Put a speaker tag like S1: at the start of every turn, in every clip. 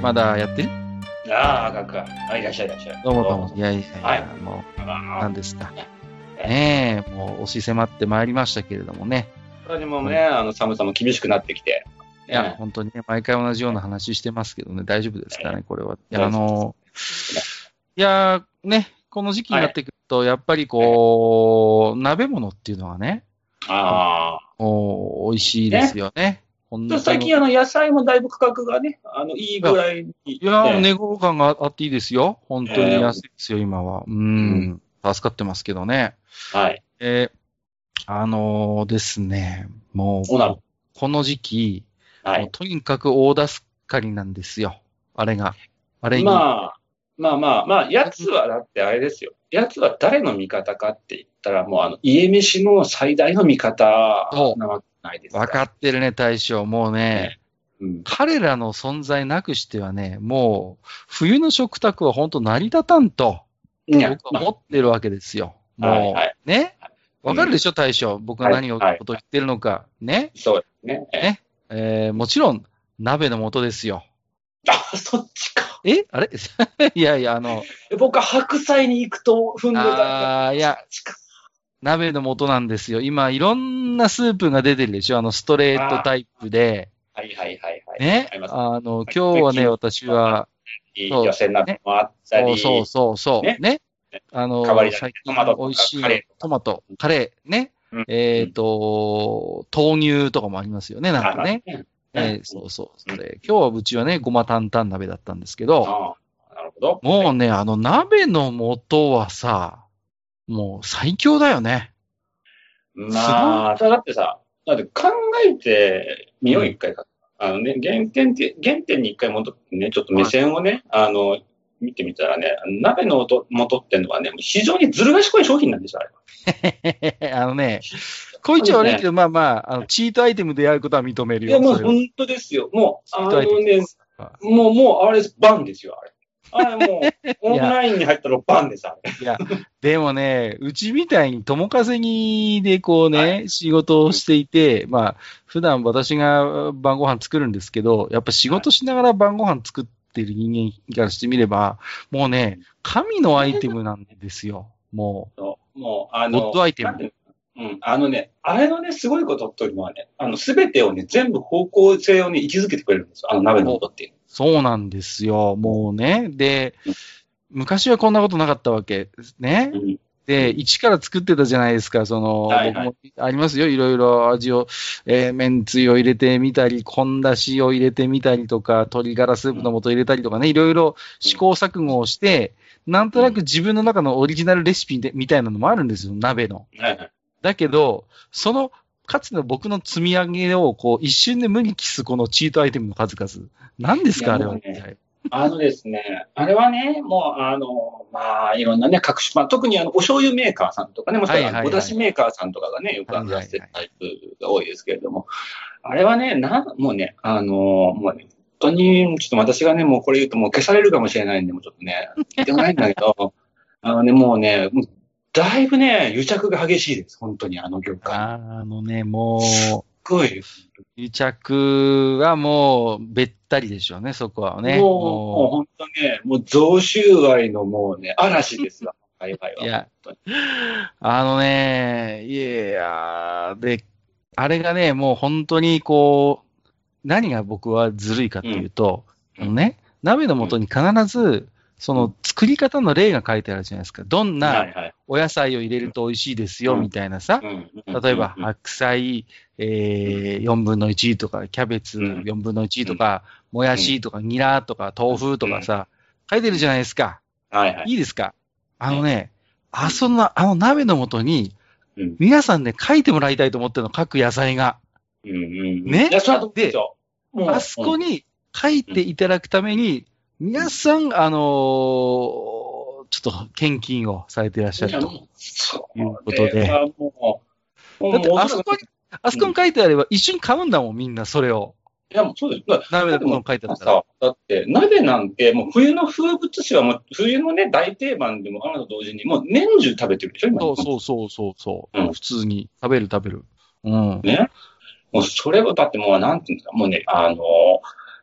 S1: まだやってる？
S2: ああ、赤く。あ、いらっしゃいいらっしゃい。
S1: どうもどうも。いやいやいや、
S2: はい
S1: もう、
S2: あ
S1: 何ですか。ねえ、もう押し迫ってまいりましたけれどもね。
S2: それにもね、あの、寒さも厳しくなってきて。
S1: いや、
S2: ね
S1: 本当にね、毎回同じような話してますけどね、大丈夫ですかね、これは。いや、あの、いや、ね、この時期になってくると、やっぱりこう、鍋物っていうのはね、
S2: ああ。
S1: もう、美味しいですよね。本当に
S2: 最近、あの、野菜もだいぶ価格がね、あの、いいぐらいに。
S1: いや、
S2: ね
S1: 値頃感があっていいですよ。本当に安いですよ、今は。うん、助かってますけどね。
S2: はい。
S1: えーあのーですね、もう。この時期、
S2: はい。
S1: もうとにかく大助かりなんですよ。あれが。あれに。
S2: まあ、まあまあまあ、やつはだってあれですよ。やつは誰の味方かって言ったら、もうあの、家飯の最大の味方なわけないですか。
S1: わかってるね、大将。もうね、
S2: うん。
S1: 彼らの存在なくしてはね、もう、冬の食卓は本当成り立たんと、僕は思ってるわけですよ。もう、
S2: はいはい
S1: ね？わかるでしょ、大将。僕が何を、こと言ってるのか。ね？
S2: そうですね。
S1: ね？えーもちろん、鍋の素ですよ。
S2: あ、そっちか。
S1: え？あれ？いやいや、あの、
S2: 僕は白菜に行くと踏んでた。
S1: あーいや、
S2: そっちか
S1: 鍋の素なんですよ。今、いろんなスープが出てるでしょあの、ストレートタイプで。
S2: はいはいはいはい。
S1: ね？
S2: あ
S1: の、今日はね、私は、そう
S2: 予選鍋もあったり。
S1: そうそうそう。
S2: ね？
S1: ね？あの最近美味しい
S2: カレーとか
S1: トマト、カレー、ね？
S2: うん
S1: えっ、と、豆乳とかもありますよね、なんかね。
S2: ね。
S1: えーそうそう。それ今日はうちはね、ごま担々鍋だったんですけど、
S2: ああ、なるほど。
S1: もうね、あの鍋の素はさ、もう最強だよね。
S2: まあ、だってさ、だって考えてみよう、一回か。あのね、原点って、原点に一回戻ってね、ちょっと目線をね、あの、見てみたらね、鍋の音元っていうのはね、非常にずる賢い商品なんですよ、あれ。
S1: あのね、こいつは悪いけど、まあまあ、あの、チートアイテムでやることは認める
S2: いや、
S1: よ。それは
S2: もう本当ですよ。もう、あのね、もう、もう、あれ、バンですよ、あれ。あれもう、オンラインに入ったらバンです、あれ。
S1: いや、でもね、うちみたいに友稼ぎでこうね、
S2: は
S1: 仕事をしていて、まあ、普段私が晩ご飯作るんですけど、やっぱ仕事しながら晩ご飯作ってる人間からしてみれば、もうね、神のアイテムなんですよ。も
S2: そうもう、あ
S1: う、
S2: の、
S1: ゴッドアイテム。
S2: うん、あのね、あれのね、すごいことというのはね、あの、すべてをね、全部方向性をね、位置づけてくれるんですよ。あの鍋の音っていう。
S1: そうなんですよ。もうね。で、昔はこんなことなかったわけですね。
S2: うん
S1: で、一から作ってたじゃないですか、その、
S2: はいはい
S1: 僕もありますよ、いろいろ味を、えー、麺つゆを入れてみたり、昆だしを入れてみたりとか、鶏ガラスープの素入れたりとかね、いろいろ試行錯誤をして、なんとなく自分の中のオリジナルレシピでみたいなのもあるんですよ、鍋の。
S2: はいはい。
S1: だけど、その、かつての僕の積み上げを、こう、一瞬で無に帰すこのチートアイテムの数々。何ですか、あれは
S2: ね。あのですね、あれはね、もう、あの、まあ、いろんなね、各種、まあ、特にあの、お醤油メーカーさんとかね、もしくは
S1: はいはいはい
S2: お出汁メーカーさんとかがね、よくあの出してるタイプが多いですけれども、あれはね、なん、もうね、あの、もうね、本当に、ちょっと私がね、もうこれ言うともう消されるかもしれないんで、もうちょっとね、言ってもないんだけど、あのね、もうね、だいぶね、癒着が激しいです、本当に、あの業界。
S1: あのね、も
S2: すっごい。
S1: う、癒着はもう、べったりでしょうね、そこはね。
S2: もう、もう本当ね、もう贈収賄のもうね、嵐ですわ、界隈は。
S1: いやあのね、いやーで、あれがね、もう本当にこう、何が僕はずるいかっていうと、
S2: うん
S1: あのね、鍋の素に必ず、その作り方の例が書いてあるじゃないですか。どん
S2: は
S1: な。お野菜を入れると美味しいですよ、
S2: うん。
S1: みたいなさ。
S2: うん。
S1: 例えば、
S2: うん。
S1: 白菜、えー、4分の1とか、キャベツ
S2: うん。
S1: 4分の1とか、もやしとか、ニラとか、豆腐とかさ、書いてるじゃないですか。
S2: はいはい。
S1: いいですか？あのね、あそんな、あの鍋の素に、
S2: うん。
S1: 皆さんね、書いてもらいたいと思ってるの、各野菜が。ね？
S2: で
S1: あそこに、書いていただくために、皆さん、あのーちょっと献金をされていらっしゃると。いうことで
S2: これはもう、もう
S1: だって、あそこに、あそこに書いてあれば一緒に買うんだもん、みんな、それを。
S2: いや、もうそうです。だ
S1: 鍋のもの書いてあったら。
S2: さ、だって、鍋なんて、もう冬の風物詩はもう、冬のね、大定番でもあると同時に、もう年中食べてるでしょ、今。
S1: そうそうそうそうそう、
S2: うん
S1: 普通に食べる食べる。うん。
S2: ね。もうそれを、だってもう、なんていうんですか、もうね、あの、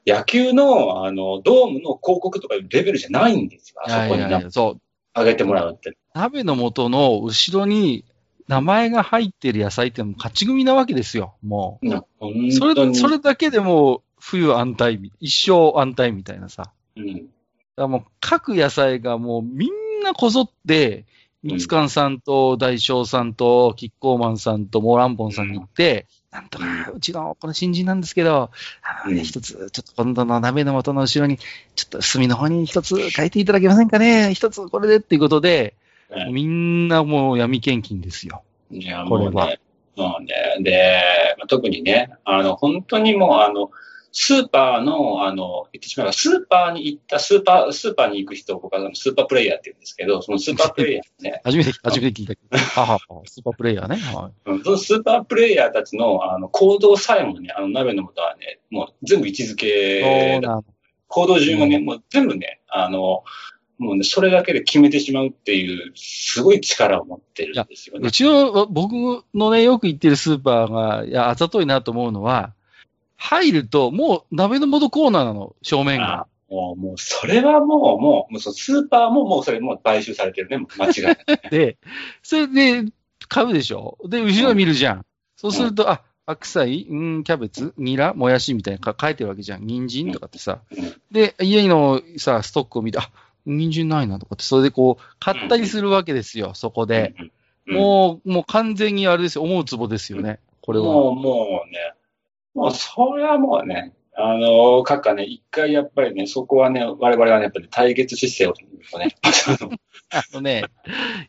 S2: 野球の、あの、ドームの広告とかいうレベルじゃないんですよ。あそこにな
S1: いやいや、そう。
S2: 上げてもらうって。
S1: 鍋の素の後ろに名前が入ってる野菜ってもう勝ち組なわけですよ、もう。それ。それだけでもう冬安泰み、一生安泰みたいなさ。だか
S2: うん。
S1: らもう各野菜がもうみんなこぞって、
S2: うん
S1: みつかんさんと大将さんとキッコーマンさんとモーランボンさんに行って、なんとか、うちのこの新人なんですけど、あのね
S2: うん
S1: 一つ、ちょっと今度の鍋の素の後ろに、ちょっと隅の方に一つ書いていただけませんかね一つこれでっていうことで、
S2: ね
S1: みんなもう闇献金ですよ。
S2: いや、
S1: これは
S2: もうね。もうね。で、まあ特にね、あの、本当にもう、あの、スーパーの、あの、言ってしまえば、スーパーに行った、スーパー、スーパーに行く人を僕はスーパープレイヤーって言うんですけど、そのスーパープレイヤーね、
S1: 初めて、初めて聞いたけど。ははは、スーパープレイヤーね。は
S2: うんそのスーパープレイヤーたちの、あの、行動さえもね、あの、鍋の素はね、もう全部位置づ
S1: い。
S2: け。行動順をね、
S1: うん
S2: もう全部ね、あの、もうね、それだけで決めてしまうっていう、すごい力を持ってるんですよね
S1: う。ちの、僕のね、よく行ってるスーパーが、いや、あざといなと思うのは、入ると、もう鍋の素コーナーなの、正面が
S2: あ。もう、もう、それはもう、もう、もうスーパーももうそれもう買収されてるね、間違いない。
S1: で、それで、買うでしょ？で、後ろ見るじゃん。そうすると、あ、白菜、うん、キャベツ、ニラ、もやしみたいなか書いてるわけじゃん。人参とかってさ。
S2: うん
S1: で、家のさ、ストックを見て、あ、人参ないなとかって、それでこう、買ったりするわけですよ、そこで。
S2: うんうん
S1: もう、もう完全にあれですよ、思うツボですよね、これは。
S2: もう、もうね、もう、それはもうね、あの、閣下ね、一回やっぱりね、そこはね、我々はね、やっぱり対決姿勢をね、
S1: あのね、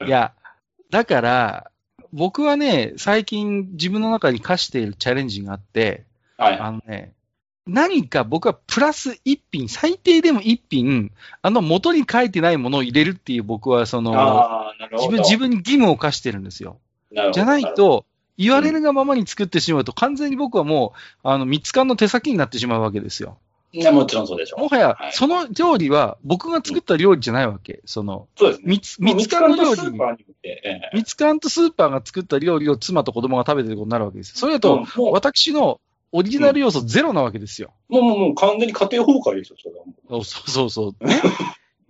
S1: いや、だから、僕はね、最近自分の中に課しているチャレンジがあって、
S2: はい。
S1: あのね、何か僕はプラス一品、最低でも一品、あの元に書いてないものを入れるっていう僕はその。自分、自分に義務を課してるんですよ。じゃない、と、言われるがままに作ってしまうと、完全に僕はもう、あの、三つ缶の手先になってしまうわけですよ。
S2: いや、もちろんそうでしょう。
S1: もはや
S2: は、い
S1: その料理は僕が作った料理じゃないわけ。その、
S2: そうですね。
S1: 三つ、缶の料理
S2: 三つ缶とスーパー
S1: が作った料理を妻と子供が食べてることになるわけですよ。それだと、私のオリジナル要素ゼロなわけですよ。
S2: もう、もう、もう完全に家庭崩壊ですよ、それはも
S1: そうそうそう。ね、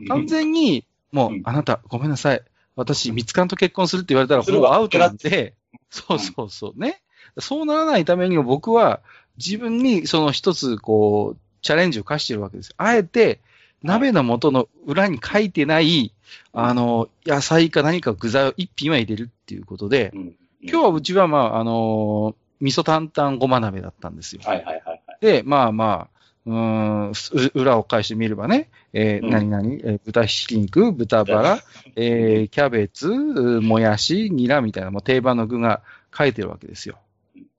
S2: う。
S1: 完全に、もう、
S2: うん
S1: あなた、ごめんなさい。私、ミツカンと結婚するって言われたら、
S2: するわ
S1: もうアウトなんで、そうそうそう。ね。そうならないためにも僕は、自分にその一つ、こう、チャレンジを課してるわけです。あえて、鍋の素の裏に書いてない、あの、野菜か何か具材を一品は入れるっていうことで、
S2: うん
S1: 今日はうちは、まあ、あの味噌担々ごま鍋だったんですよ。
S2: はいはいはいはい。
S1: で、まあまあ、うーん、す裏を返してみればね、えー
S2: うん
S1: 何々、えー豚ひき肉、豚バラ、えーキャベツ、うもやし、ニラみたいなもう定番の具が書いてるわけですよ。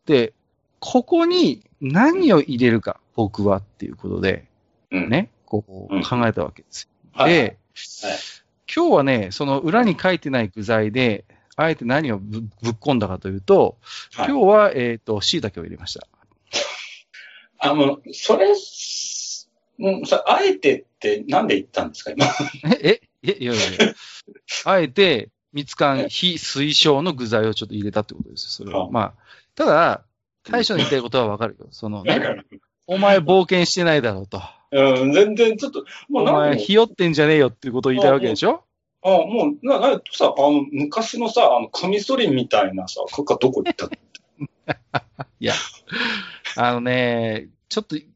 S1: で、ここに何を入れるか、僕はっていうことで、
S2: うん。
S1: ね、こう
S2: うん
S1: 考えたわけですよ。
S2: はい。
S1: で、今日はね、その裏に書いてない具材で、あえて何をぶぶっ込んだかというと、
S2: はい
S1: 今日は、えっ、と、椎茸を入れました。
S2: あの、それ、うん、さ、あえてってなんで言ったんですか、今？
S1: え、え、え、いやいやいや。あえて、蜜柑非推奨の具材をちょっと入れたってことですよ、それは。
S2: は
S1: まあ、ただ、大将の言いたいことはわかるよ。そのね、お前冒険してないだろうと。
S2: うん、全然ちょっと、も
S1: お
S2: うなん
S1: 前、
S2: で
S1: ひよってんじゃねえよっていうことを言いたいわけでしょ？
S2: あもう、な、な、さ、あの、昔のさ、あの、カミソリみたいなさ、かかどこ行ったの？
S1: あのね、ちょっと、今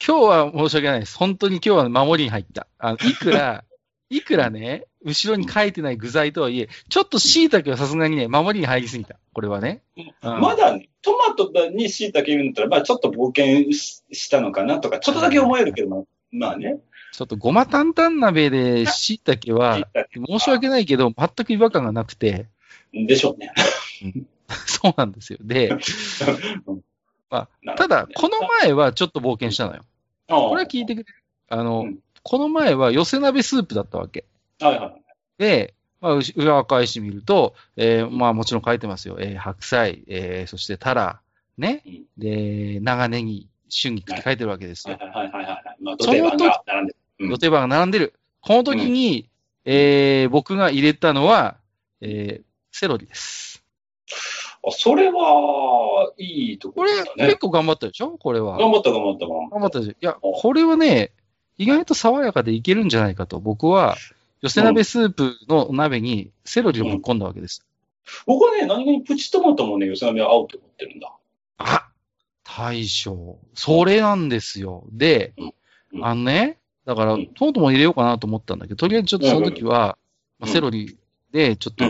S1: 日は申し訳ないです。本当に今日は守りに入った。あのいくら、いくらね、後ろに書いてない具材とはいえ、ちょっと椎茸はさすがにね、守りに入りすぎた。これはね。うん
S2: まだね、トマトに椎茸入れるんだったら、まあちょっと冒険ししたのかなとか、ちょっとだけ思えるけど、まあまあね。
S1: ちょっとごま担々鍋で椎茸は、申し訳ないけど、全く違和感がなくて、
S2: でしょうね。
S1: そうなんですよ。で、まあ、ただ、この前はちょっと冒険したのよ。これは聞いてくれる？あの、
S2: うん
S1: この前は寄せ鍋スープだったわけ。
S2: はいはい。
S1: で、まあ、裏返してみると、えーまあもちろん書いてますよ。えー白菜、えーそしてタラ、ね
S2: うん。
S1: で、長ネギ、春菊って書いてるわけですよ。
S2: はいはいはいはい。まあ、土手番が並んでる。
S1: 番が並んでる。この時に、えー僕が入れたのは、えーセロリです。
S2: あ、それは、いいとこ
S1: これ、
S2: ろですよね
S1: 結。構頑張ったでしょ？これは。
S2: 頑張った頑張った頑張っ
S1: 頑張ったでしょいや、これはね、意外と爽やかでいけるんじゃないかと、僕は、寄せ鍋スープの鍋にセロリをぶっ込んだわけです。
S2: た。僕はね、何気にプチトマトもね、寄せ鍋は合うと思ってるんだ。
S1: あ大将。それなんですよ。で、
S2: うん
S1: あのね、だから、
S2: うん
S1: トマトも入れようかなと思ったんだけど、とりあえずちょっとその時は、
S2: うん
S1: まあセロリで、ちょっと、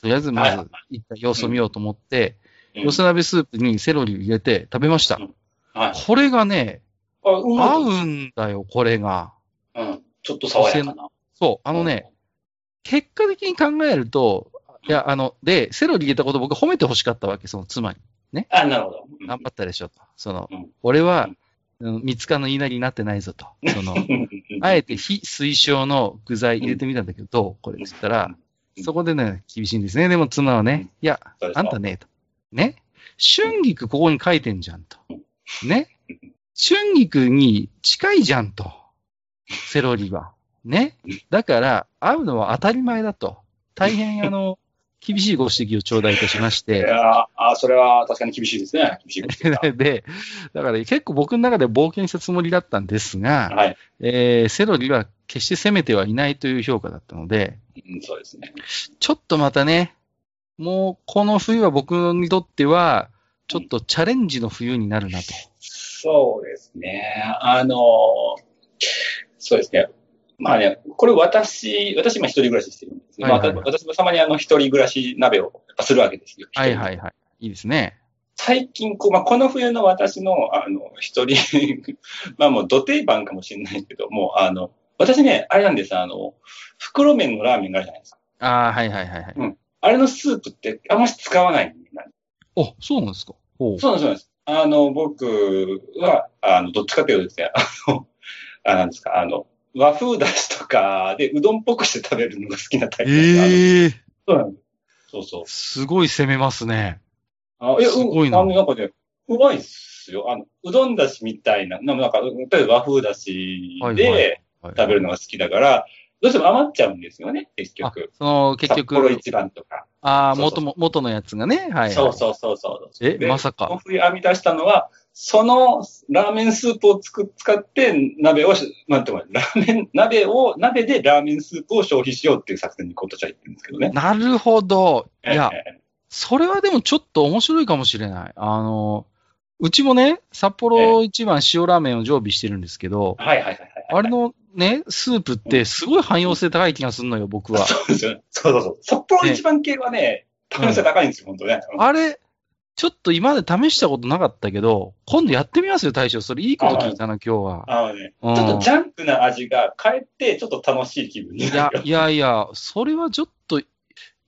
S1: とりあえずま
S2: はい
S1: ず、一旦様子を見ようと思って、
S2: うん
S1: 寄せ鍋スープにセロリを入れて食べました。
S2: うんはい。
S1: これがね、合うんだよ、これが。
S2: うん。ちょっと爽やかな。
S1: そう、あのね、結果的に考えると、いや、あの、で、セロリ入れたこと僕褒めて欲しかったわけ、その妻に。
S2: あ、なるほど。うん
S1: 頑張ったでしょと。その、
S2: うん
S1: 俺は、うん三つかの言いなりになってないぞと。その、あえて非推奨の具材入れてみたんだけど、どう？これって言ったら、
S2: うん
S1: そこでね、厳しいんですね。でも妻はね、いや、あんたね、と。ね春菊ここに書いてんじゃんと。ね春菊に近いじゃんと。セロリは。ねだから、合うのは当たり前だと。大変、あの、厳しいご指摘を頂戴いたしまし
S2: い
S1: て。
S2: やあ、それは確かに厳しいですね。厳しい
S1: で、だから結構僕の中で冒険したつもりだったんですが、
S2: はい。
S1: えーセロリは決して攻めてはいないという評価だったので、
S2: うん、そうですね。
S1: ちょっとまたね、もうこの冬は僕にとっては、ちょっとチャレンジの冬になるなと。
S2: そうですね。あの、そうですね。まあね、これ私、私今一人暮らししてるんですね。
S1: はいはいはい
S2: まあ私もたまにあの一人暮らし鍋をやっぱするわけですよ。
S1: はいはいはい。いいですね。
S2: 最近、こう、まあ、この冬の私の、あの、一人、まあもう、土定番かもしれないけども、あの、私ね、あれなんです、あの、袋麺のラーメンがあるじゃないですか。
S1: ああ、はいはいはいはい。
S2: あれのスープってあんまし使わないんだ
S1: お、そうなんですか。
S2: そうなんです、そうなんです。あの、僕は、あの、どっちかというとですね、あの、あなんですか、あの、和風だしとかでうどんっぽくして食べるのが好きなタイプ。
S1: ええー、
S2: そうなんです。そうそう。
S1: すごい攻めますね。
S2: あいや、
S1: すごいな
S2: うんあの、なんかね、うまいっすよ。あの、うどんだしみたいな、なんか、例えば和風だし
S1: はいはい
S2: で
S1: はい
S2: 食べるのが好きだから、どうしても余っちゃうんですよね、結
S1: あ
S2: 局。、
S1: その、結
S2: 札幌
S1: 局、
S2: 一番とか。
S1: ああ、元も、元のやつがね。はい、はい。
S2: そうそうそうそう。
S1: え、
S2: で
S1: まさか。
S2: 冬編み出したのは、そのラーメンスープをつく使って、鍋をし、なんていうのラーメン、鍋を、鍋でラーメンスープを消費しようっていう作戦に今年は言ってるんですけどね。
S1: なるほど。いや、
S2: ええ
S1: それはでもちょっと面白いかもしれない。あの、うちもね、札幌一番塩ラーメンを常備してるんですけど、
S2: はいはいはいはい。
S1: あれのね、スープってすごい汎用性高い気がするのよ、僕は。
S2: そうですよね。そうそうそう。札幌一番系はね、可能性高いんですよ、本当ね。
S1: あれ、ちょっと今まで試したことなかったけど、今度やってみますよ、大将。それいいこと聞いたな、今日は。
S2: あのね、
S1: うん
S2: ちょっとジャンクな味がかえって、ちょっと楽しい気分に
S1: いや
S2: なる。、
S1: いやいや、それはちょっと、い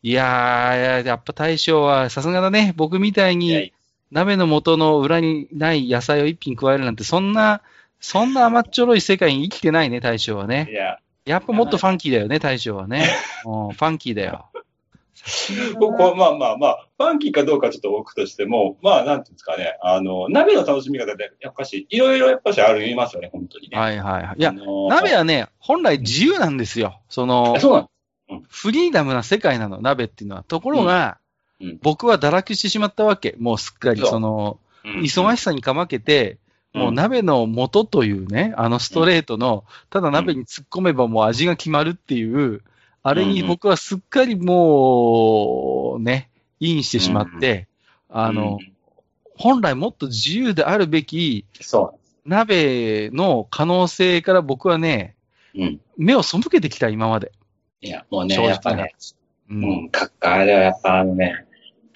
S1: やー、やっぱ大将はさすがだね。僕みたい
S2: いやい
S1: に鍋の元の裏にない野菜を一品加えるなんて、そんな、そんな甘っちょろい世界に生きてないね、大将はね
S2: や。い。や、
S1: やっぱもっとファンキーだよね、大将はね。うん、ファンキーだよ。
S2: 僕はまあまあまあ、ファンキーかどうかちょっと置くとしても、まあ、なんていうんですかね、あの、鍋の楽しみ方で、やっぱし、いろいろやっぱしありますよね、本当にね。
S1: はいはいはい。いや
S2: あ、のー
S1: 鍋はね、本来自由なんですよ。その
S2: あ、そうなの
S1: フリーダムな世界なの、鍋っていうのは。ところが、
S2: うん。うん。
S1: 僕は堕落してしまったわけ。もうすっかり、
S2: そ
S1: の、
S2: うん。
S1: 忙しさにかまけて、もう鍋の元というね、あのストレートの、ただ鍋に突っ込めばもう味が決まるっていう、あれに僕はすっかりもう、ね、インしてしまって、あの、
S2: うん
S1: 本来もっと自由であるべき
S2: そ
S1: 鍋の可能性から僕はね、
S2: う。うん。
S1: 目を背けてきた、今まで。
S2: いや、もうね、やっぱね、
S1: う。
S2: うんん、閣下、あれはやっぱあのね、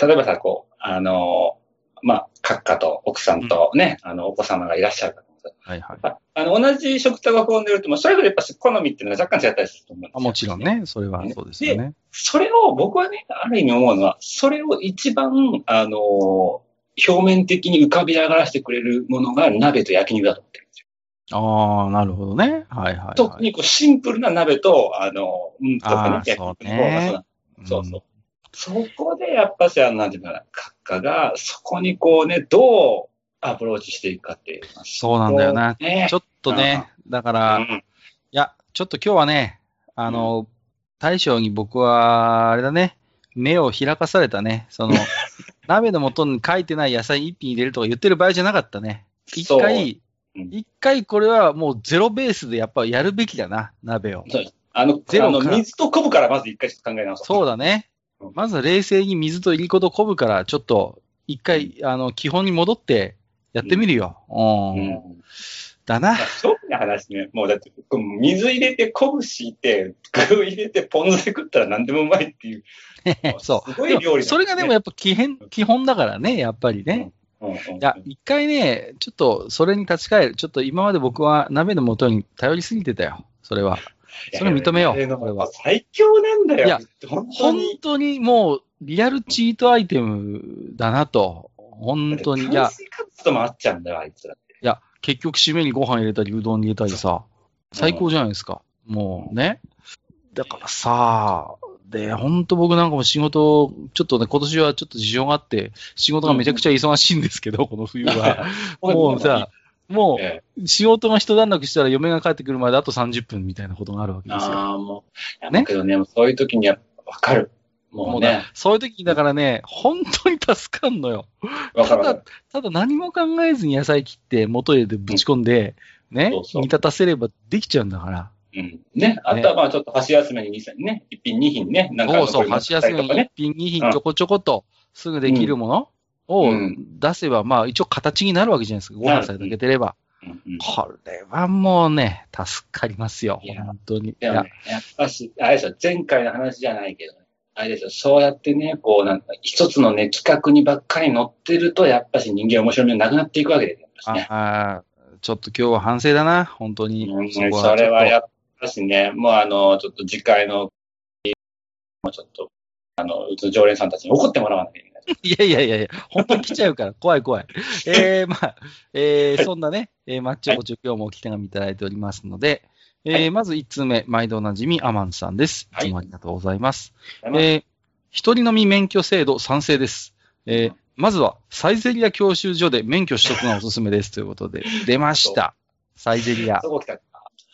S2: 例えばさ、こう、あの、まあ、閣下と奥さんとね、あの、お子様がいらっしゃるから
S1: はいはい。
S2: ああの、同じ食卓を囲んでると、まあ、それぞれやっぱし好みっていうのは若干違ったりすると思うんですよ。
S1: あもちろん。ね、それはそうですよね。
S2: それを、僕はね、ある意味思うのは、それを一番、あの、表面的に浮かび上がらせてくれるものが鍋と焼肉だと思ってるんですよ。
S1: ああ、なるほどね。はいはい、はい。
S2: 特にこうシンプルな鍋と、あの、うんとかね、
S1: あーそうね
S2: そうそう。そこでやっぱし、あの、なんていうかな、閣下が、そこにこうね、どうアプローチしていくかっていう。
S1: そうなんだよな。
S2: ね。
S1: ちょっとね、だから、い
S2: うん
S1: や、ちょっと今日はね、あの、大将に僕は、あれだね、目を開かされたね、その、鍋の元に書いてない野菜一品入れるとか言ってる場合じゃなかったね。一回、
S2: うん
S1: 一回これはもうゼロベースでやっぱやるべきだな、鍋を。
S2: そうあの、
S1: ゼロから
S2: 水と昆布からまず一回ちょっと考え直そう。
S1: そうだね
S2: うん。
S1: まずは冷静に水といりこと昆布からちょっと一回、あの、基本に戻ってやってみるよ。うん。
S2: うん。
S1: だな
S2: まあ。正直な話ね、もうだって、水入れて昆布敷いて、具入れてポン酢で食ったら何でもうまいっていう。
S1: そう。
S2: すごい料理ね
S1: それがでもやっぱ基本、基本だからね、やっぱりね。
S2: うんうん
S1: いや、一回ね、ちょっとそれに立ち返る。ちょっと今まで僕は鍋の元に頼りすぎてたよ。それは。それ認めようこれは
S2: 最強なんだよ。
S1: いや
S2: 本当
S1: 本
S2: に。
S1: 当にもう、リアルチートアイテムだなと。本当に。いや
S2: 炭、水化物とも合っちゃうんだよ、あいつら。
S1: いや、結局締めにご飯入れたり、うどんに入れたりさ、最高じゃないですか。もうね。だからさ、で、本当僕なんかも仕事、ちょっとね、今年はちょっと事情があって、仕事がめちゃくちゃ忙しいんですけど、この冬は。もうさ、も
S2: ええ
S1: う仕事が一段落したら嫁が帰ってくるまであと30分みたいなことがあるわけですよ。
S2: ああ、もう。いや
S1: ね
S2: だけどね、そういう時にはわかる。も
S1: もうねそういう時だからね、本当に助かんのよ。ただただ何も考えずに野菜切って元へでぶち込んで、ね煮立たせればできちゃうんだから。
S2: うん。ね。あとはまあちょっと箸休めに2品ね、1品2品ね、なんか
S1: そうそう、箸休めに1
S2: とかね。
S1: 品、2品ちょこちょことすぐできるものを
S2: うん
S1: 出せば、まあ一応形になるわけじゃないですか。ご飯さえ炊けてれば。これはもうね、助かりますよ。本当に。いや
S2: やっぱし、あれですよ、前回の話じゃないけどね。あれですよ、そうやってね、こうなんか、一つのね、企画にばっかり乗ってると、やっぱし人間面白みがなくなっていくわけですよ
S1: あ
S2: ね。
S1: あちょっと今日は反省だな、本当に。
S2: うん、それはやっぱしね、もうあの、ちょっと次回の、もうちょっと、あの、うちの常連さんたちに怒ってもらわなきゃいけない。
S1: と いやいやいやいや、本当に来ちゃうから、怖い怖い。えー、まあ、えー、そんなね、えー、マッチョコチョ今日もおき手紙いただいておりますので、えー
S2: はい
S1: まず1通目、毎度おなじみ、アマンさんです。い
S2: はい
S1: つもありがとうございます。
S2: え
S1: えー一人飲み免許制度賛成です。えーまずは、サイゼリア教習所で免許取得がおすすめです ということで、出ました。サイゼリア。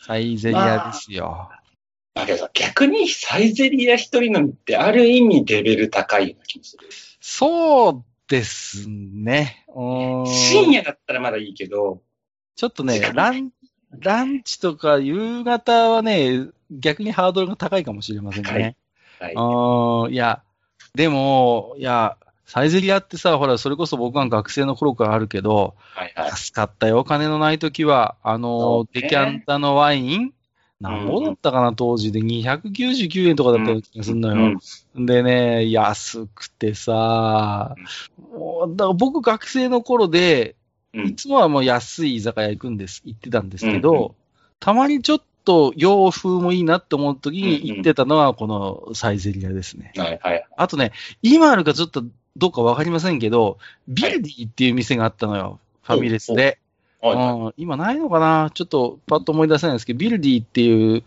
S1: サイゼリアですよ。
S2: だけどさ、逆にサイゼリア一人飲みってある意味レベル高いような気もする。
S1: そうですね。
S2: 深夜だったらまだいいけど、
S1: ちょっとねラン、ランチとか夕方はね、逆にハードルが高いかもしれませんね。
S2: はい。
S1: いや、でも、いや、サイゼリアってさ、ほら、それこそ僕が学生の頃からあるけど、
S2: はいはい。
S1: 助かったよ、お金のない時は。あのデキャンタのワイン、何ぼだったかな、当時で。299円とかだった気がするのよ。
S2: うん
S1: でね、安くてさ、もうだから僕学生の頃で、
S2: うん
S1: いつもはもう安い居酒屋行くんです、行ってたんですけど、
S2: うんうん
S1: たまにちょっと洋風もいいなって思う時に
S2: うんうん
S1: 行ってたのはこのサイゼリアですね。
S2: はいはい。
S1: あとね、今あるかちょっとどうかわかりませんけど、ビルディっていう店があったのよ。ファミレスで。今ないのかな？ちょっとパッと思い出せないんですけど、ビルディっていう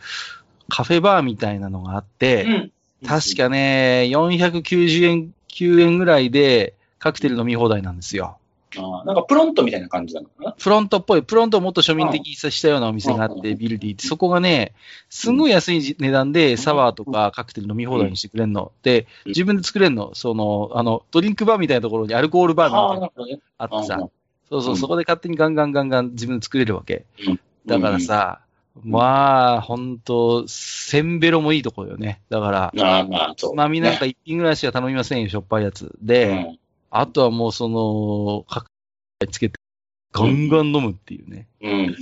S1: カフェバーみたいなのがあって、
S2: うん
S1: 確かね、490円、9円ぐらいでカクテル飲み放題なんですよ。
S2: なんかプロントみたいな感じなのかな？
S1: フロントっぽい、プロントをもっと庶民的にしたようなお店があって、
S2: うん
S1: ビルディって、そこがね、すんごい安い値段でサワーとかカクテル飲み放題にしてくれんの。で、
S2: うん
S1: 自分で作れんの。その、あの、ドリンクバーみたいなところにアルコールバーみたいなの。があってさ、
S2: うん
S1: そうそうう、
S2: ん
S1: そこで勝手にガンガンガンガン自分で作れるわけ。
S2: うん
S1: だからさ、まあ、ほんと、せんべろもいいところよね。だから、
S2: ああ、まあ、そ
S1: まみなんか一品ぐらいしか頼みませんよ、しょっぱいやつ。で、
S2: うん
S1: あとはもうその、かつけて、ガンガン飲むっていうね。
S2: うん。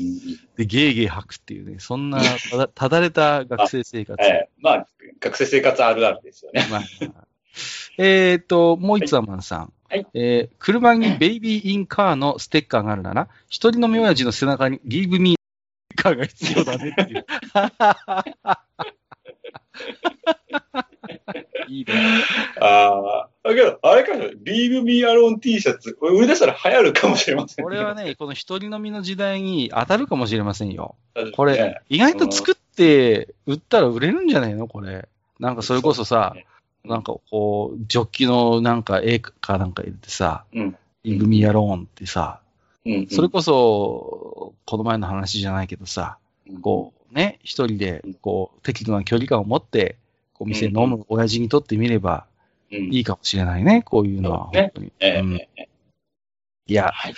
S1: で、ゲーゲー吐くっていうね。そんな、ただ ただれた学生生活。
S2: ええまあ、学生生活あるあるですよね。
S1: まあまあえっと、もう一つはマンさん。
S2: はい
S1: えー車にベイビーインカーのステッカーがあるなら、一人のみ親父の背中にリーブミーカーが必要だねっていう。いいね。
S2: ああ。だけど、あれかしら、リーグミーアローン T シャツ、売り出したら流行るかもしれません。
S1: これはね、この一人飲みの時代に当たるかもしれませんよ。こ
S2: ね。
S1: れ、意外と作って売ったら売れるんじゃないの？これ。なんかそれこそさ、なんかこう、ジョッキのなんか絵かなんか入れてさ、
S2: うん。
S1: リーグミーアローンってさ、
S2: うんうん、
S1: それこそ、この前の話じゃないけどさ、
S2: うん、
S1: こう、ね、一人で、こう、適度な距離感を持って、こう、店飲む親父にとってみれば、
S2: うん、
S1: いいかもしれないね、こういうのは。
S2: ね
S1: 本当に
S2: ええ
S1: うん
S2: ええ
S1: いや、
S2: はい。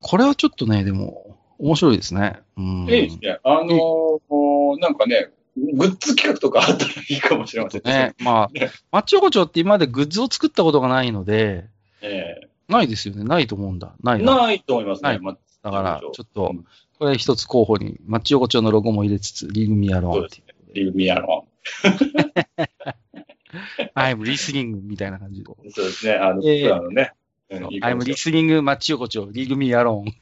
S1: これはちょっとね、でも、面白いですね。うん。
S2: いいですね。あのーなんかね、グッズ企画とかあったらいいかもしれません
S1: ね。まあ
S2: ね、
S1: マッチ横丁って今までグッズを作ったことがないので、
S2: え
S1: ないですよね。ないと思うんだ。な
S2: え
S1: いな。
S2: ないと思いますね。
S1: だから、ちょっと
S2: う、ん
S1: これ一つ候補に、マッチ横丁のロゴも入れつつ、リーグミアローン。
S2: リーグミーアロ
S1: アイムリスリングみたいな感じで。
S2: そうですね。あの、
S1: ええ
S2: あのね。うんいいか
S1: アイム
S2: もしれ
S1: リスリングマッチ横丁、リーグミアローン。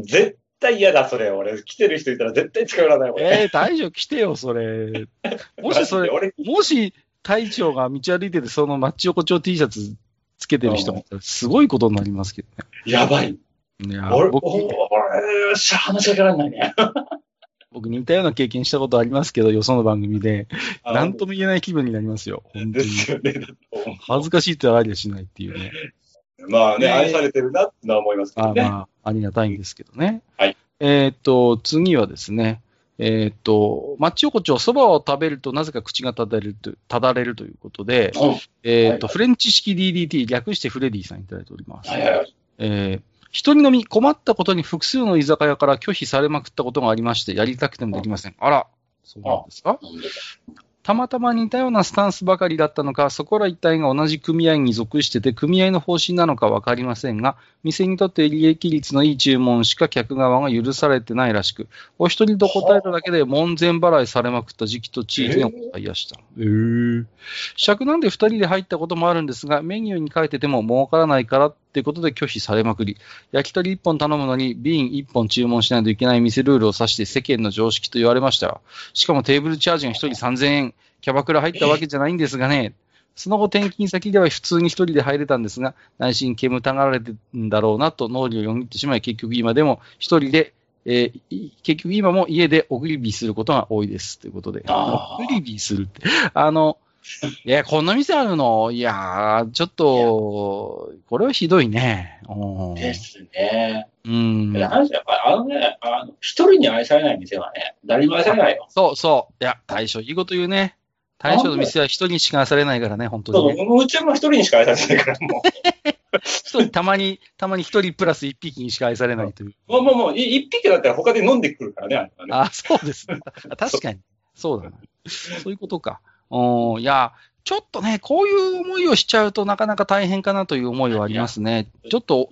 S2: 絶対嫌だ、それ。俺、来てる人いたら絶対近寄らない、俺。
S1: えー、大将来てよ、それ。もしそれ、
S2: 俺、
S1: もし隊長が道歩いてて、そのマッチ横丁 T シャツつけてる人がいたら、すごいことになりますけど
S2: やばい。
S1: ね。いや
S2: 俺、
S1: 僕、
S2: 俺、しゃ話しかけられないね。
S1: 僕似たような経験したことありますけど、よその番組で、
S2: あ
S1: なんとも言えない気分になりますよ。本当
S2: で
S1: に。
S2: すよね。
S1: 恥ずかしいってありゃしないっていうね。
S2: まあね、
S1: ね
S2: 愛されてるなってのは思いますけどね。
S1: あまあ、ありがたいんですけどね。
S2: はい。
S1: えーっと、次はですね、えーっと、マッチ横丁、そばを食べるとなぜか口がただれるとただれるということで、
S2: うん
S1: えーっと、
S2: はい
S1: フレンチ式 DDT、略してフレディさんいただいております。
S2: はいはいはい。
S1: えー一人飲み、困ったことに複数の居酒屋から拒否されまくったことがありまして、やりたくてもできません。あら、そうなんですかたまたま似たようなスタンスばかりだったのか、そこら一体が同じ組合に属してて、組合の方針なのかわかりませんが、店にとって利益率のいい注文しか客側が許されてないらしく、お一人と答えただけで門前払いされまくった時期と地域がございました。えー。尺なんで二人で入ったこともあるんですが、メニューに書いてても儲からないからってことで拒否されまくり、焼き鳥一本頼むのに瓶一本注文しないといけない店ルールを指して世間の常識と言われましたよ。しかもテーブルチャージが一人3000円、キャバクラ入ったわけじゃないんですがね、その後転勤先では普通に一人で入れたんですが、内心煙たがられてんだろうなと脳裏をよぎってしまい、結局今でも一人で、えーい結局今も家でオグリビーすることが多いです。ということで。
S2: あー
S1: オグリビーするって。あの、いや、こんな店あるの？いやー、ちょっと、これはひどいね。うん
S2: ですね。
S1: うん。
S2: やっぱり、あのね、あの、一人に愛されない店はね、誰にも愛されないよ。
S1: そうそう。いや、大将、いいこと言うね。大将の店は一人にしかされないからね、本当
S2: そう
S1: にね。
S2: うちも一人にしか愛されないから、も
S1: 一 人、たまに、たまに一人プラス一匹にしか愛されないという。
S2: う。もう、もう、もう、い一匹だったら他で飲んでくるからね、あれはね。
S1: あ、そうですね。確かに。そうだな。そういうことか。うん、いや、ちょっとね、こういう思いをしちゃうとなかなか大変かなという思いはありますね。ちょっと、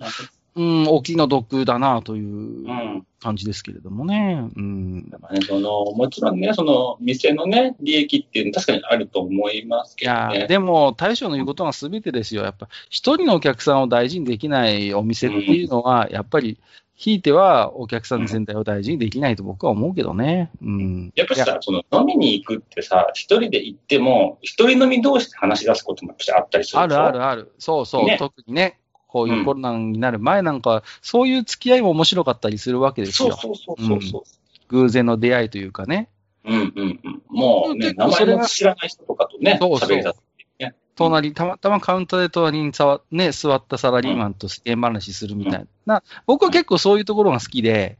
S1: うん、大きな毒だなという
S2: うん。
S1: 感じですけれどもね。うん。
S2: ね、その、もちろんね、その、店のね、利益っていうのは確かにあると思います
S1: いや、
S2: けどね。
S1: でも、大将の言うことが全てですよ。やっぱ、一人のお客さんを大事にできないお店っていうのは、やっぱり、ひいてはお客さん全体を大事にできないと僕は思うけどね。うん。いや
S2: やっぱさ、その飲みに行くってさ、一人で行っても、一人飲み同士で話し出すこともやっぱりあったりする
S1: あるあるある。そうそう。
S2: ね
S1: 特にね、こういううんコロナになる前なんかは、そういう付き合いも面白かったりするわけですよ。
S2: そうそうそうそうそう。
S1: 偶然の出会いというかね。
S2: うんうんうん。もうね、名前も知らない人とかとね、喋り出す。
S1: 隣、たまたまカウンターで隣にさわ、ね、座ったサラリーマンと世間話するみたいな。僕は結構そういうところが好きで。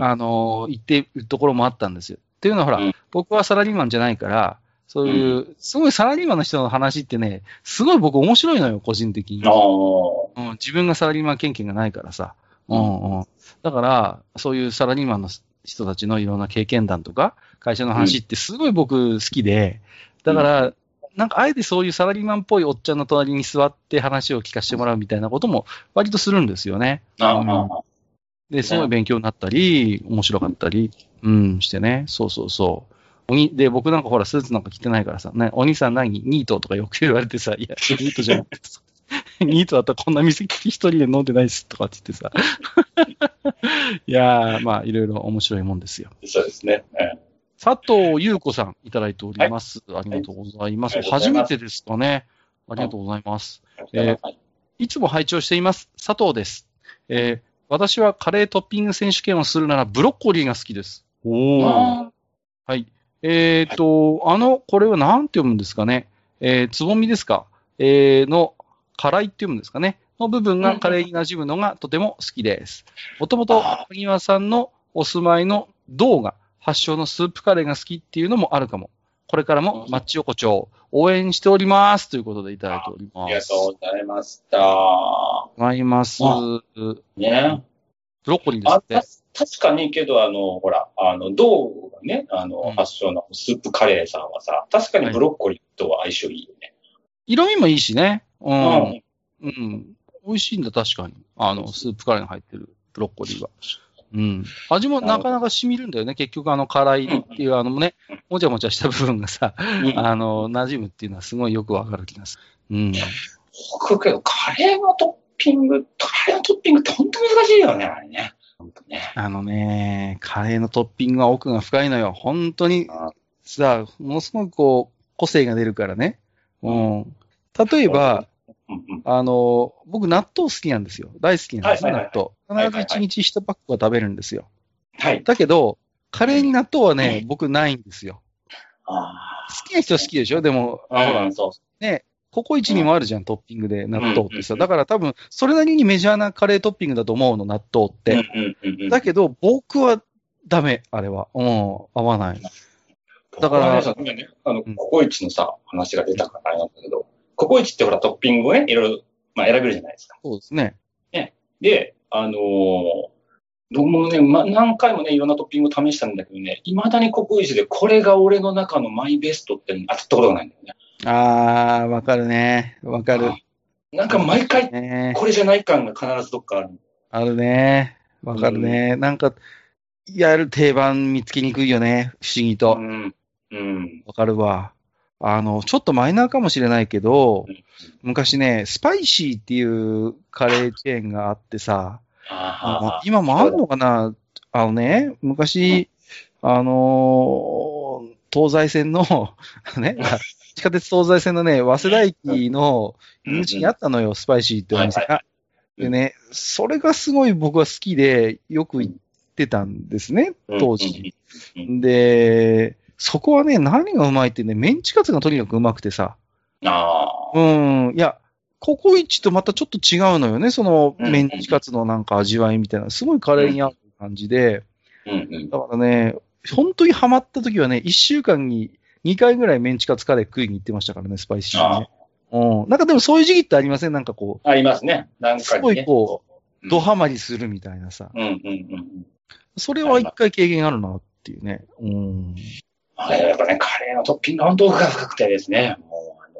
S1: あのー行ってるところもあったんですよ。っていうのはほら、
S2: うん
S1: 僕はサラリーマンじゃないから、そういう、すごいサラリーマンの人の話ってね、すごい僕面白いのよ、個人的に。うん、自分がサラリーマン経験がないからさ。うんうん。だから、そういうサラリーマンの人たちのいろんな経験談とか、会社の話ってすごい僕好きで、だから、なんかあえてそういうサラリーマンっぽいおっちゃんの隣に座って話を聞かせてもらうみたいなことも割とするんですよね。
S2: ああ。
S1: で、すごい勉強になったり、面白かったり、うん、してね。そうそうそう。おに、で、僕なんかほら、スーツなんか着てないからさ、ね、お兄さん何ニートとかよく言われてさ、いや、ニートじゃなくてさ、ニートだったらこんな店一人で飲んでないっすとかって言ってさ。いやー、まあ、いろいろ面白いもんですよ。
S2: そうですね。え
S1: 佐藤優子さんいただいております。ありがとうございます。
S2: はいありがとうございます
S1: 初めてですかね。ありがとうございます。えー
S2: はい
S1: いつも拝聴しています。佐藤です。えー私はカレートッピング選手権をするならブロッコリーが好きです。お
S2: あ
S1: はい。えっ、と、あの、これは何て読むんですかね。えーつぼみですか。えーの、辛いって読むんですかね。の部分がカレーに馴染むのがとても好きです。もともと、
S2: あ
S1: 萩和さんのお住まいの道が発祥のスープカレーが好きっていうのもあるかも。これからもマッチ横丁応援しておりますということでいただいております。
S2: ありがとうございました。
S1: ございます。
S2: あ
S1: ブ
S2: ね。
S1: ロッコリーです
S2: あ
S1: って
S2: た。確かにけど、あの、ほら、あの、銅がね、あの、
S1: うん
S2: 発祥のスープカレーさんはさ、確かにブロッコリーとは相性いいよね。
S1: 色味もいいしね。う。
S2: うんん。
S1: うん。美味しいんだ、確かに。あの、スープカレーに入ってるブロッコリーは。うん。味もなかなか染みるんだよね。結局、あの、辛いっていう、あのね、もちゃもちゃした部分がさ、
S2: うん
S1: あの、馴染むっていうのはすごいよくわかる気がする。うん。
S2: 僕けど、カレーのトッピング、カレーのトッピングって本当難しいよね、あれね。ね。
S1: あのね、カレーのトッピングは奥が深いのよ。本当に
S2: あ
S1: さ、ものすごくこう、個性が出るからね。うん。例えば、
S2: うんうん。
S1: あの、僕納豆好きなんですよ。大好きなんですよ、
S2: はいはい
S1: 納豆。必ず一日一パックは食べるんですよ。
S2: はい。
S1: だけど、カレーに納豆はね、僕ないんですよ。
S2: あ
S1: 好きな人は好きでしょ？でも、
S2: あ。
S1: ほら
S2: うん、そう。
S1: ね、ココイチにもあるじゃん、トッピングで納豆ってさ。
S2: うん
S1: だから多分、それなりにメジャーなカレートッピングだと思うの、納豆って。だけど、僕はダメ、あれは。うん、合わない。だから
S2: あの、
S1: うん
S2: ココイチのさ、話が出たからあれなんだけど、ココイチってほらトッピングをね、いろいろ、まあ選べるじゃないですか。
S1: そうですね。
S2: で、あのー僕もね、ま、何回もね、いろんなトッピングを試したんだけどね、未だにココイチでこれが俺の中のマイベストって当たったことがないんだよね。
S1: あー、わかるね。わかる。
S2: なんか毎回
S1: ね
S2: これじゃない感が必ずどっかある。
S1: あるね。わかるね。なんか、やる定番見つけにくいよね。不思議と。
S2: うん。うん。
S1: わかるわ。あの、ちょっとマイナーかもしれないけど
S2: うん、
S1: 昔ね、スパイシーっていうカレーチェーンがあってさ、あ今もあるのかな？あのね、昔、あのー東西線の、ね、地下鉄東西線のね、早稲田駅の入り口にあったのよ、スパイシーってお店
S2: はい
S1: が。でね、それがすごい僕は好きで、よく行ってたんですね、
S2: あ。
S1: 当時。
S2: うん。
S1: で、そこはね、何がうまいってね、メンチカツがとにかくうまくてさ。
S2: ああ。
S1: うん、いや、ココイチとまたちょっと違うのよね、その
S2: うん
S1: メンチカツのなんか味わいみたいな。すごいカレーに合う感じで。
S2: うんうん。
S1: だからね、本当にハマった時はね、1週間に2回ぐらいメンチカツカレー食いに行ってましたからね、スパイシーに
S2: あ
S1: ね。うん。なんかでもそういう時期ってありません？なんかこ
S2: ありますね。なんかにね。
S1: すごいこ
S2: う
S1: う、ドハマりするみたいなさ。
S2: うんうんうん。
S1: それは一回経験あるなっていうね。うん。
S2: あれやっぱね、カレーのトッピングが本当奥が深くてですね。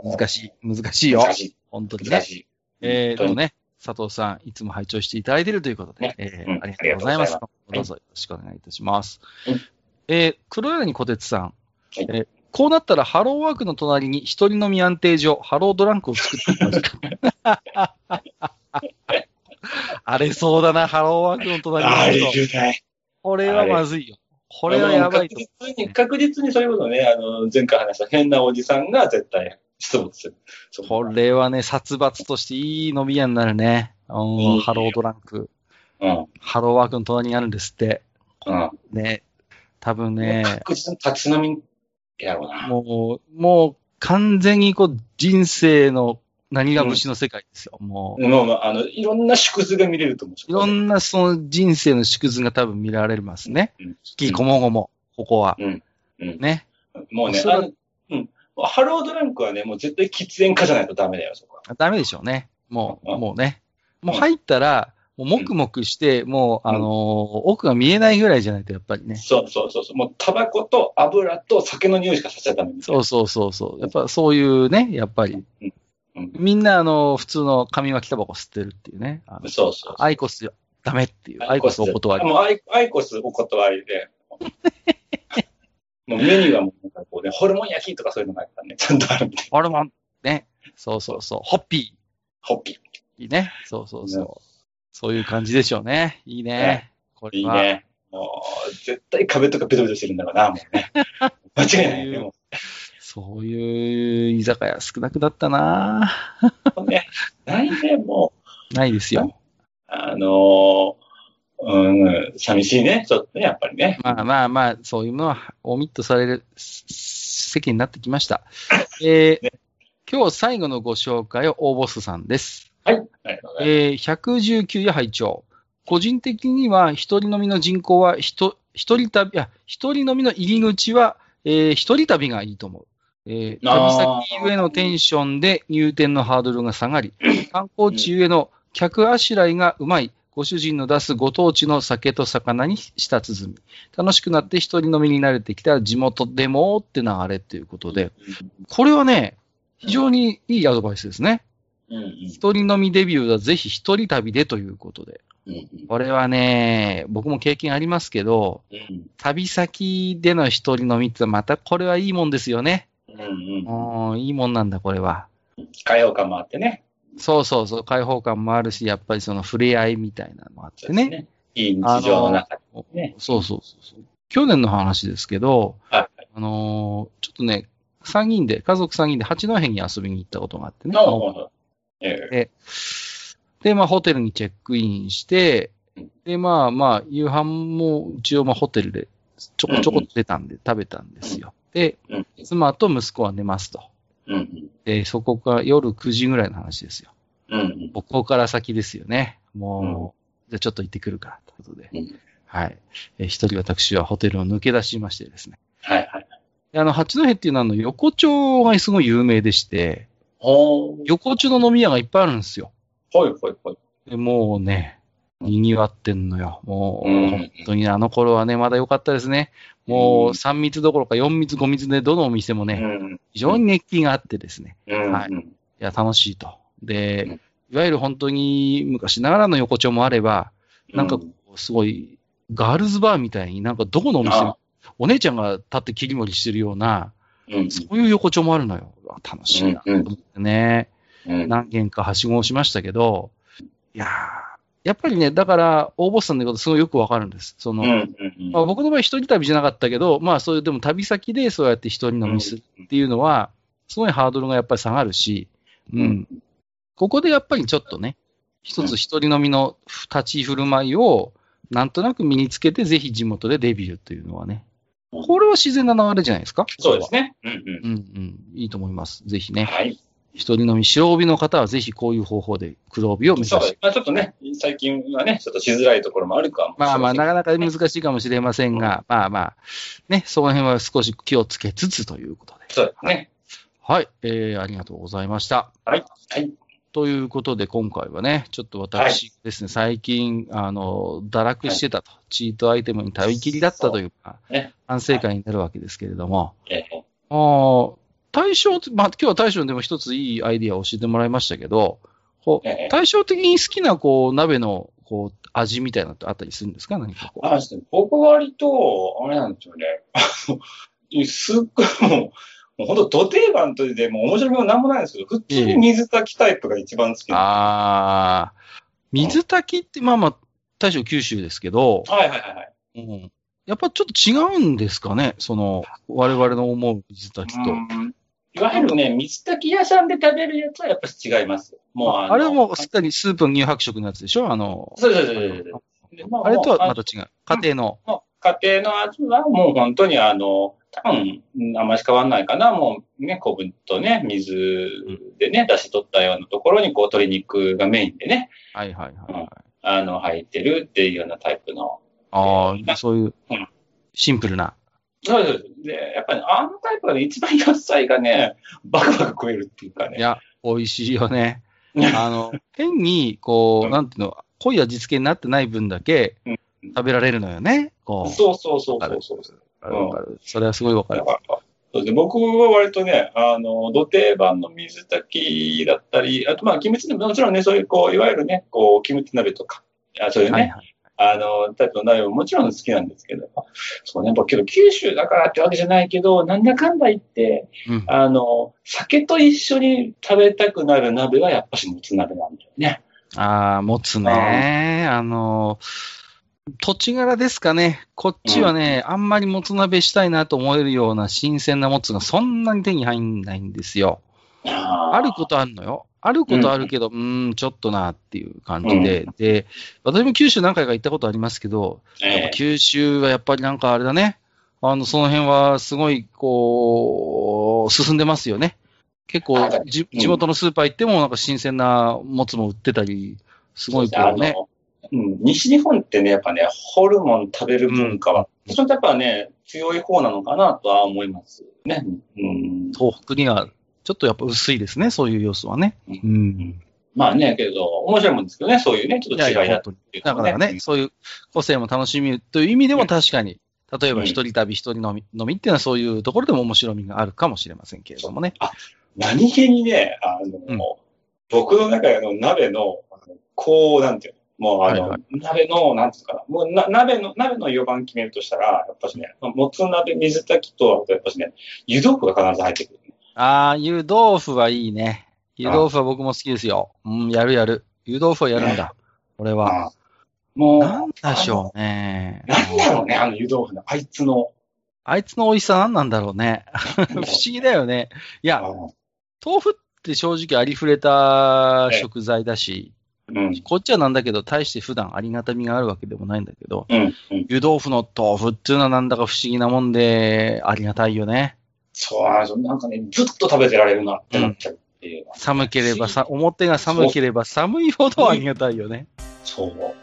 S1: 難しい。難しいよ。
S2: 難しい。
S1: 本当にね
S2: 難。しい。
S1: えー、とね、佐藤さん、いつも拝聴していただいているということで、
S2: ね
S1: えー
S2: うん
S1: ありがとうございます。どうぞよろしくお願いいたします。
S2: うん
S1: えー、黒柳小鉄さん、
S2: はい
S1: えーこうなったらハローワークの隣に一人飲み安定所、ハロードランクを作ってみますかあれそうだな、ハローワークの隣
S2: あれ
S1: に。
S2: 言うね。
S1: これはまずいよ。これはやばいと
S2: 確実に、確実にそういうことね、あの、前回話した変なおじさんが絶対出没する。そ
S1: これはね、殺伐としていい飲み屋になるね。うんハロードランク。
S2: うん。
S1: ハローワークの隣にあるんですって。
S2: うん。
S1: ね。多分ね、
S2: 確実に立ち飲みやろうな。
S1: もう、もう完全にこう人生の何が節の世界ですよ。もう、
S2: もう、あの、いろんな縮図が見れると思う。
S1: いろんなその人生の縮図が多分見られますね。
S2: うん
S1: きこもごも、ここは。
S2: うん。うん。
S1: ね。
S2: もうね、あの、うん。ハロードランクはね、もう絶対喫煙家じゃないとダメだよ、そこは。
S1: ダメでしょうね。もう、
S2: うん
S1: もうね。もう入ったら、もうもくもくして、もう、あのー奥が見えないぐらいじゃないとやっぱりね。
S2: そうそうそうそう。もう、タバコと油と酒の匂いしかさせちゃダメ。
S1: そうそうそうそう。やっぱそういうね、やっぱり。みんなあの、普通の紙巻きタバコ吸ってるっていうね。あの
S2: そうそう。
S1: アイコスダメっていう。アイコスお断り。
S2: もうアイアイコスお断りで。もうメニューはもうなんかこうね、ホルモン焼きとかそういうのがあったらね、ちゃんとあるんで。
S1: ホルモン。ね。そうそうそう。ホッピ
S2: ホッピ
S1: ー。いいね。そうそうそう。そういう感じでしょうね。いいね。
S2: ね
S1: これ
S2: いいね。もう、絶対壁とかベトベトしてるんだろうな、もうね。間違いないね、も
S1: そういう居酒屋少なくなったな
S2: う。ね、ないね、も
S1: ないですよ。
S2: う、あのー、うん、寂しいね、ちょっとね、やっぱりね。
S1: まあまあまあ、そういうのはオミットされる席になってきました。えー今日最後のご紹介は大ボスさんです。
S2: はい。
S1: えー119夜拝聴個人的には、一人飲みの人口は、一人旅、いや、一人飲みの入り口は、えー一人旅がいいと思う。えー旅先ゆえのテンションで入店のハードルが下がり、観光地ゆえの客あしらいがうまい、ご主人の出すご当地の酒と魚に舌鼓。楽しくなって一人飲みに慣れてきたら地元でもって流れということで、これはね、非常にいいアドバイスですね。一人飲みデビューはぜひ一人旅でということで。これはね、僕も経験ありますけど、
S2: うん
S1: 旅先での一人飲みってまたこれはいいもんですよね。
S2: うんうん
S1: うん、いいもんなんだ、これは。
S2: 開放感もあってね。
S1: そうそうそう、開放感もあるし、やっぱりその触れ合いみたいなのもあってね。
S2: いい日常の中でね。
S1: そうそうそうそう。去年の話ですけど、
S2: はい。
S1: あのーちょっとね、3人で、家族3人で八戸に遊びに行ったことがあってね。
S2: なるほど。ええ
S1: で、まあ、ホテルにチェックインして
S2: うん、
S1: で、まあまあ、夕飯も一応まあホテルでちょこちょこ出たんで食べたんですよ。で、
S2: うん
S1: 妻と息子は寝ますと。
S2: うん
S1: で、そこから夜9時ぐらいの話ですよ。
S2: うんうん
S1: ここから先ですよね。もう、じゃあちょっと行ってくるから、ということで。
S2: うん
S1: はい。えー一人私はホテルを抜け出しましてですね。
S2: はいはい。
S1: であの、八戸っていうのは、あの、横丁がすごい有名でして。横丁の飲み屋がいっぱいあるんですよ。
S2: ほいほいほい。
S1: でもうね、賑わってんのよ。もう、
S2: うん。
S1: 本当にあの頃はね、まだ良かったですね。もう
S2: うん
S1: 3密どころか4密5密でどのお店もね、
S2: うん。
S1: 非常に熱気があってですね。
S2: うん。
S1: はい。いや、楽しいと。で、
S2: うん。
S1: いわゆる本当に昔ながらの横丁もあれば、なんかすごい、ガールズバーみたいになんかどこのお店も
S2: あ、
S1: お姉ちゃんが立って切り盛りしてるような、
S2: うん。
S1: そういう横丁もあるのよ。楽しいなと思ってね。
S2: うん。
S1: 何軒かはしごをしましたけど、いやーやっぱりね、だから、大ボスさんのことすごいよくわかるんです。その、
S2: うんうん
S1: まあ、僕の場合一人旅じゃなかったけど、まあそういう、でも旅先でそうやって一人飲みするっていうのは、すごいハードルがやっぱり下がるし、うん。ここでやっぱりちょっとね、一つ一人飲みの立ち振る舞いを、なんとなく身につけて、ぜひ地元でデビューというのはね、これは自然な流れじゃないですか？
S2: そうですね。うん
S1: うんうん。いいと思います。ぜひね。
S2: はい。
S1: 一人飲み、白帯の方はぜひこういう方法で黒帯を目指して。
S2: まあちょっとね、最近はね、ちょっとしづらいところもあるかもしれ
S1: まあまあ、なかなか難しいかもしれませんが、まあまあ、ね、その辺は少し気をつけつつということで。
S2: そうですね。
S1: はい、えー、ありがとうございました。
S2: はい。はい。
S1: ということで、今回はね、ちょっと私ですね、最近、あの、堕落してたと、チートアイテムに頼りきりだったというか、
S2: ね
S1: 反省会になるわけですけれども、
S2: ええ
S1: あー対象、まあ、今日は大将にでも一ついいアイディアを教えてもらいましたけど、こう
S2: ええ
S1: 対照的に好きな、こう、鍋の、こう、味みたいなのってあったりするんですか？何かこう。
S2: あ僕割と、あれなんですよね。あ のすっごいもう、もう本当、土定番とでもう面白みもなんもないんですけど、普通に水炊きタイプが一番好きなん
S1: あー、水炊きって、まあまあ、大将九州ですけど、
S2: はいはいはい。
S1: うん、やっぱちょっと違うんですかね？その、我々の思う水炊きと。
S2: うんいわゆるね、水炊き屋さんで食べるやつはやっぱ違います。もう
S1: あ
S2: の
S1: あれはもうすっかりスープの乳白色のやつでしょ？あの、
S2: そうそうそうそう
S1: あれとはまた違う。家庭の。
S2: 家庭の味はもう本当にあの、多分、あんまり変わんないかな。もうね、昆布とね、水でね、出し取ったようなところに、こう、鶏肉がメインでね、
S1: はいはいはいはい。
S2: あの、入ってるっていうようなタイプの。
S1: ああ、そういう
S2: うん、
S1: シンプルな。
S2: そうです。で、やっぱりあのタイプがね、一番野菜がね、バクバク食えるっていうかね。
S1: いや、美味しいよね。あの、変に、こう、
S2: うん
S1: なんていうの、濃い味付けになってない分だけ
S2: うん
S1: 食べられるのよね。こう。
S2: そうそうそうそうそう。
S1: わかるわかるそれはすごいわかる。
S2: そうで僕は割とね、あの、土定番の水炊きだったり、あとまあ、キムチ鍋、もちろんね、そういう、こう、いわゆるね、こう、キムチ鍋とか、あそういうね、
S1: はいはい。
S2: あの、タイプの内容ももちろん好きなんですけど、そうね、やっぱけど九州だからってわけじゃないけど、なんだかんだ言って、
S1: うん。
S2: あの、酒と一緒に食べたくなる鍋はやっぱしもつ鍋なんだよね。
S1: ああ、もつね。あの、土地柄ですかね。こっちはね、あんまりもつ鍋したいなと思えるような新鮮なもつがそんなに手に入んないんですよ。
S2: あ
S1: あることあるのよ。あることあるけど、うーん、ちょっとなっていう感じで。で、私も九州何回か行ったことありますけど、
S2: ええ
S1: 九州はやっぱりなんかあれだね。あの、その辺はすごい、こう、進んでますよね。結構地元のスーパー行ってもなんか新鮮なもつも売ってたり、すごいこうね。
S2: うん、西日本ってね、やっぱね、ホルモン食べる文化は、
S1: うん
S2: ちょっとやっぱね、強い方なのかなとは思いますね。うん。
S1: 東北にはちょっとやっぱ薄いですね、そういう要素はね。
S2: う
S1: うん。
S2: まあね、けど、面白いもんですけどね、そういうね、ちょっと違いだ
S1: いやいや、本当に。
S2: っていう
S1: だからね、そういう個性も楽しみという意味でも確かに、例えば
S2: うん
S1: 一人旅、一人飲み、飲みっていうのはそういうところでも面白みがあるかもしれませんけれどもね。
S2: 何気にね、あの、
S1: うん
S2: 僕の中での鍋の、こう、なんていうの、もうあの、
S1: はいは
S2: 鍋の、なんていうかな、もうな鍋の、鍋の4番決めるとしたら、やっぱしね、もつ鍋、水炊きと、あとやっぱしね、湯豆腐が必ず入ってくる。
S1: ああ、湯豆腐はいいね。湯豆腐は僕も好きですよ。うん、やるやる。湯豆腐はやるんだ。俺は。
S2: あもう、
S1: なんでしょうね。
S2: なんだろうね、あの湯豆腐の、あいつの。
S1: あいつの美味しさ何なんだろうね。不思議だよね。いや、豆腐って正直ありふれた食材だし、
S2: うん、
S1: こっちはなんだけど、大して普段ありがたみがあるわけでもないんだけど、
S2: うん、うん。
S1: 湯豆腐の豆腐っていうのはなんだか不思議なもんで、ありがたいよね。
S2: そうなんかね、ずっと食べてられるなってなっちゃうっていうのは。
S1: 寒ければさ、表が寒ければ寒いほどありがたいよね。
S2: そう。ね。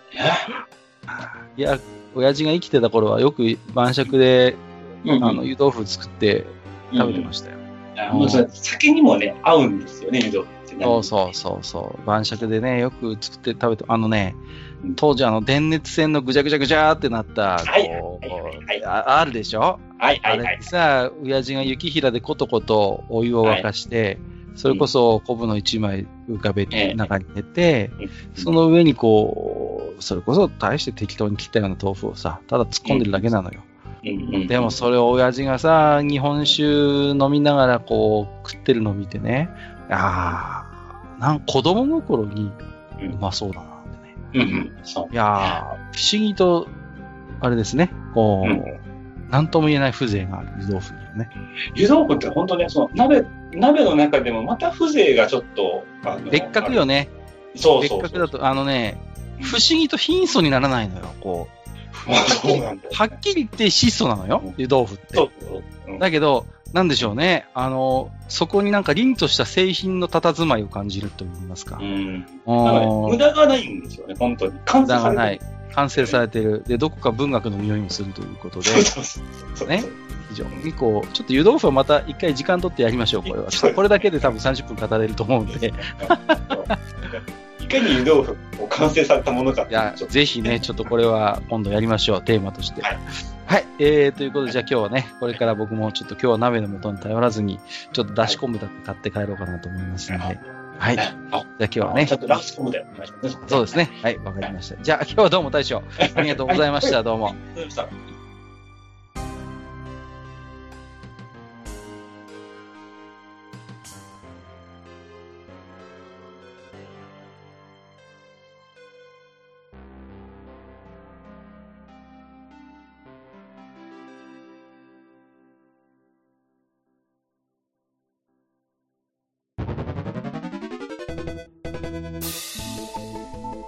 S1: いや、親父が生きてた頃はよく晩酌で、
S2: うん
S1: あの、湯豆腐作って食べてましたよ。
S2: あのそれ酒にもね、合うんですよね、湯豆腐ってね。
S1: そうそうそうそう。晩酌でね、よく作って食べて、あのね
S2: うん、
S1: 当時あの、電熱線のぐちゃぐちゃぐちゃってなった、
S2: はい
S1: こう
S2: はいはいはい
S1: ああるでしょ？
S2: はい、はい、
S1: あれ
S2: はい。
S1: さ、親父が雪平でコトコトお湯を沸かして、それこそ昆布の一枚浮かべ
S2: え
S1: て、
S2: え
S1: 中に入れて、
S2: うん。
S1: その上にこう、それこそ大して適当に切ったような豆腐をさ、ただ突っ込んでるだけなのよ。
S2: うん。うん。
S1: でもそれを親父がさ、日本酒飲みながらこう食ってるのを見てね、ああ、なん子供心に
S2: う
S1: まそうだなってね。
S2: うんうん、そう。
S1: いやー、不思議と、あれですね、こう、
S2: うん
S1: なんとも言えない風情がある湯豆腐にはね。
S2: 湯豆腐って本当ね、その鍋、鍋の中でもまた風情がちょっと、あの
S1: 別格よね。別
S2: そうそうそう。
S1: 格だと、あのね、不思議と貧相にならないのよ、こ
S2: そう。
S1: はっきり言って質素なのよ
S2: うん、
S1: 湯豆腐って。だけど、なんでしょうね。あの、そこになんか凛とした製品の佇まいを感じると言いますか
S2: う。ん。無駄がないんですよね、本当に。完
S1: 無駄がない
S2: る。。
S1: 完成されてる。で、どこか文学の匂いもするということで。ね非常にこう、ちょっと湯豆腐はまた一回時間取ってやりましょう、これは。これだけで多分30分語れると思うんで。
S2: いかに湯豆腐を完成されたものかっ
S1: いやぜひね、ちょっとこれは今度やりましょう、テーマとして。
S2: はい。
S1: はい。えー、ということで、じゃあ今日はね、これから僕もちょっと今日は鍋の素に頼らずに、ちょっとだし昆布だって買って帰ろうかなと思いますので。はい。じゃ
S2: あ
S1: あ今日はね
S2: ちょ、っとラスコムでお願いしますね。
S1: そうですね。はい、わかりました。じゃあ今日はどうも大将、ありがとうございました。どうも。
S2: ありがとうございました。